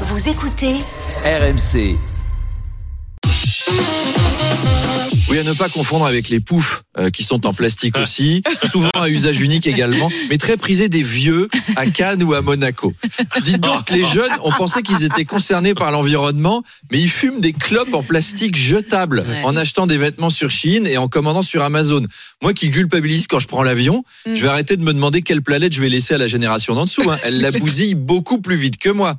Vous écoutez RMC. Oui, à ne pas confondre avec les poufs euh, qui sont en plastique aussi, souvent à usage unique également, mais très prisés des vieux à Cannes ou à Monaco. Dites donc, les jeunes, on pensait qu'ils étaient concernés par l'environnement, mais ils fument des clopes en plastique jetables en achetant des vêtements sur Chine et en commandant sur Amazon. Moi qui culpabilise quand je prends l'avion, je vais arrêter de me demander quelle planète je vais laisser à la génération d'en dessous. hein. Elle la bousille beaucoup plus vite que moi.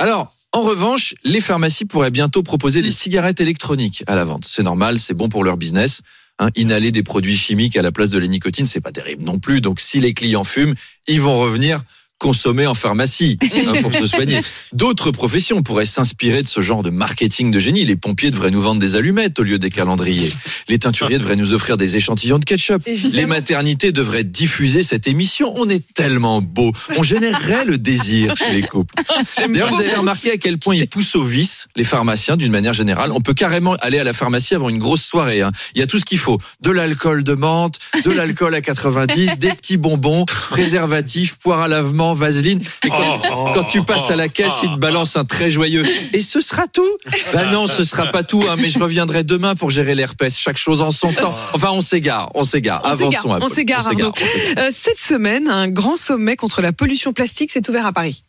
Alors, en revanche, les pharmacies pourraient bientôt proposer les cigarettes électroniques à la vente. C'est normal, c'est bon pour leur business. Hein, inhaler des produits chimiques à la place de la nicotine, c'est pas terrible non plus. Donc, si les clients fument, ils vont revenir consommer en pharmacie hein, pour se soigner. D'autres professions pourraient s'inspirer de ce genre de marketing de génie. Les pompiers devraient nous vendre des allumettes au lieu des calendriers. Les teinturiers devraient nous offrir des échantillons de ketchup. Les maternités devraient diffuser cette émission. On est tellement beau. On générerait le désir chez les couples. D'ailleurs, vous avez remarqué à quel point ils poussent au vice, les pharmaciens, d'une manière générale. On peut carrément aller à la pharmacie avant une grosse soirée. hein. Il y a tout ce qu'il faut. De l'alcool de menthe, de l'alcool à 90, des petits bonbons, préservatifs, poire à lavement, vaseline. Et quand, quand tu passes à la caisse, ils te balancent un très joyeux. Et ce sera tout? Ben non, ce sera pas tout, hein, mais je reviendrai demain pour gérer l'herpès. Chaque chose en son temps. Enfin, on s'égare, on s'égare. On Avançons s'égare, Arnaud. on s'égare. Euh, cette semaine, un grand sommet contre la pollution plastique s'est ouvert à Paris.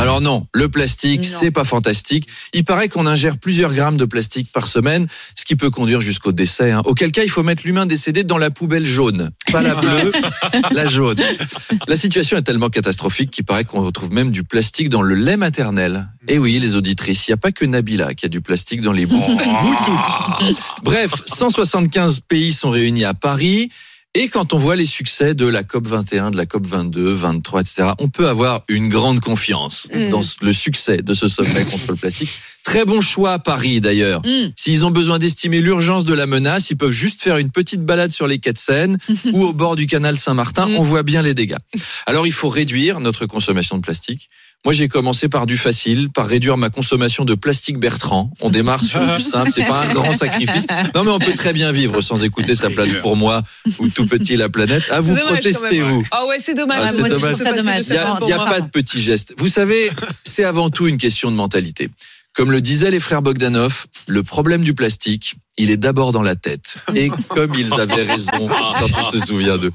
Alors non, le plastique, c'est pas fantastique. Il paraît qu'on ingère plusieurs grammes de plastique par semaine, ce qui peut conduire jusqu'au décès. hein. Auquel cas, il faut mettre l'humain décédé dans la poubelle jaune, pas la bleue, la jaune. La situation est tellement catastrophique qu'il paraît qu'on retrouve même du plastique dans le lait maternel. Et oui, les auditrices, il n'y a pas que Nabila qui a du plastique dans les bouffes. Vous toutes. Bref, 175 pays sont réunis à Paris. Et quand on voit les succès de la COP 21, de la COP 22, 23, etc., on peut avoir une grande confiance Mm. dans le succès de ce sommet contre le plastique. Très bon choix à Paris d'ailleurs. Mm. S'ils ont besoin d'estimer l'urgence de la menace, ils peuvent juste faire une petite balade sur les quais de Seine ou au bord du canal Saint-Martin. Mm. On voit bien les dégâts. Alors il faut réduire notre consommation de plastique. Moi, j'ai commencé par du facile, par réduire ma consommation de plastique Bertrand. On démarre sur du simple, c'est pas un grand sacrifice. Non, mais on peut très bien vivre sans écouter sa planète pour moi ou tout petit la planète. À vous protestez-vous. Ah ouais, c'est dommage. Ah, c'est Moi je dommage. ça dommage. Il n'y a, y a pas de petits gestes. Vous savez, c'est avant tout une question de mentalité. Comme le disaient les frères Bogdanov, le problème du plastique, il est d'abord dans la tête. Et comme ils avaient raison, on se souvient d'eux.